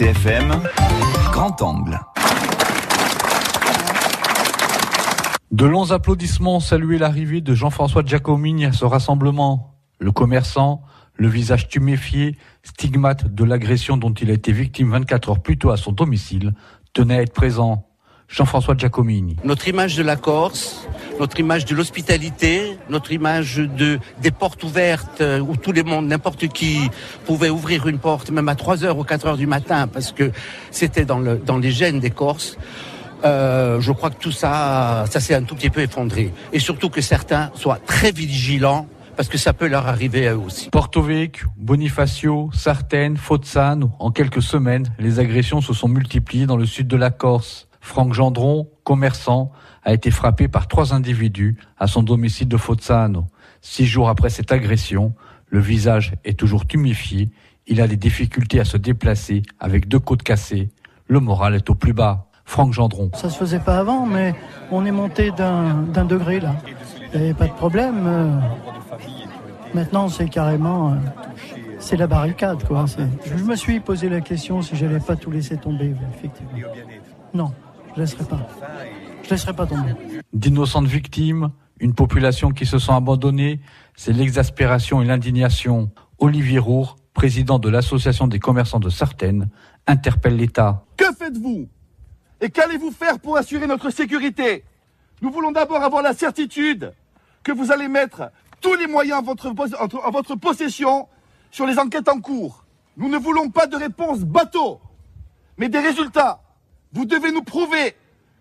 RCFM, grand angle. De longs applaudissements ont salué l'arrivée de Jean-François Giacomini à ce rassemblement. Le commerçant, le visage tuméfié, stigmate de l'agression dont il a été victime 24 heures plus tôt à son domicile, tenait à être présent. Jean-François Giacomini. Notre image de la Corse, notre image de l'hospitalité, notre image de des portes ouvertes euh, où tout le monde, n'importe qui pouvait ouvrir une porte même à 3 heures ou 4 heures du matin parce que c'était dans le dans les gènes des Corses. Euh, je crois que tout ça, ça s'est un tout petit peu effondré. Et surtout que certains soient très vigilants parce que ça peut leur arriver à eux aussi. Porto Vecchio, Bonifacio, Sartène, Fozzano, en quelques semaines, les agressions se sont multipliées dans le sud de la Corse. Franck Gendron, commerçant, a été frappé par trois individus à son domicile de Fozzano. Six jours après cette agression, le visage est toujours tuméfié, il a des difficultés à se déplacer avec deux côtes cassées. Le moral est au plus bas. Franck Gendron. Ça se faisait pas avant, mais on est monté d'un degré là. Il n'y avait pas de problème. Euh, maintenant, c'est carrément, euh, c'est la barricade. Je me suis posé la question si j'allais pas tout laisser tomber, effectivement. Non, je laisserai pas. Je laisserai pas tomber. D'innocentes victimes, une population qui se sent abandonnée, c'est l'exaspération et l'indignation. Olivier Roux, président de l'association des commerçants de Sartène, interpelle l'État. Que faites-vous? Et qu'allez-vous faire pour assurer notre sécurité? Nous voulons d'abord avoir la certitude que vous allez mettre tous les moyens en votre, en votre possession sur les enquêtes en cours. Nous ne voulons pas de réponse bateau, mais des résultats. Vous devez nous prouver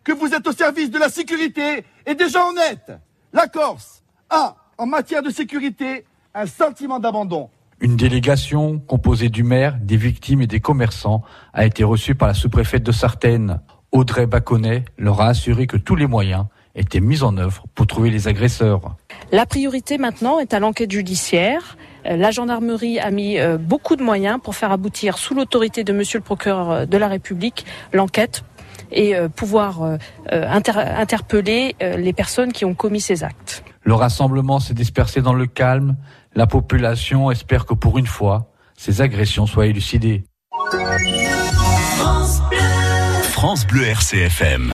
que vous êtes au service de la sécurité et des gens honnêtes. La Corse a, en matière de sécurité, un sentiment d'abandon. Une délégation composée du maire, des victimes et des commerçants a été reçue par la sous-préfète de Sartène. Audrey Baconnet leur a assuré que tous les moyens étaient mis en œuvre pour trouver les agresseurs. La priorité maintenant est à l'enquête judiciaire. Euh, la gendarmerie a mis euh, beaucoup de moyens pour faire aboutir, sous l'autorité de Monsieur le procureur euh, de la République, l'enquête et pouvoir interpeller les personnes qui ont commis ces actes. Le rassemblement s'est dispersé dans le calme. La population espère que pour une fois, ces agressions soient élucidées. France Bleu RCFM.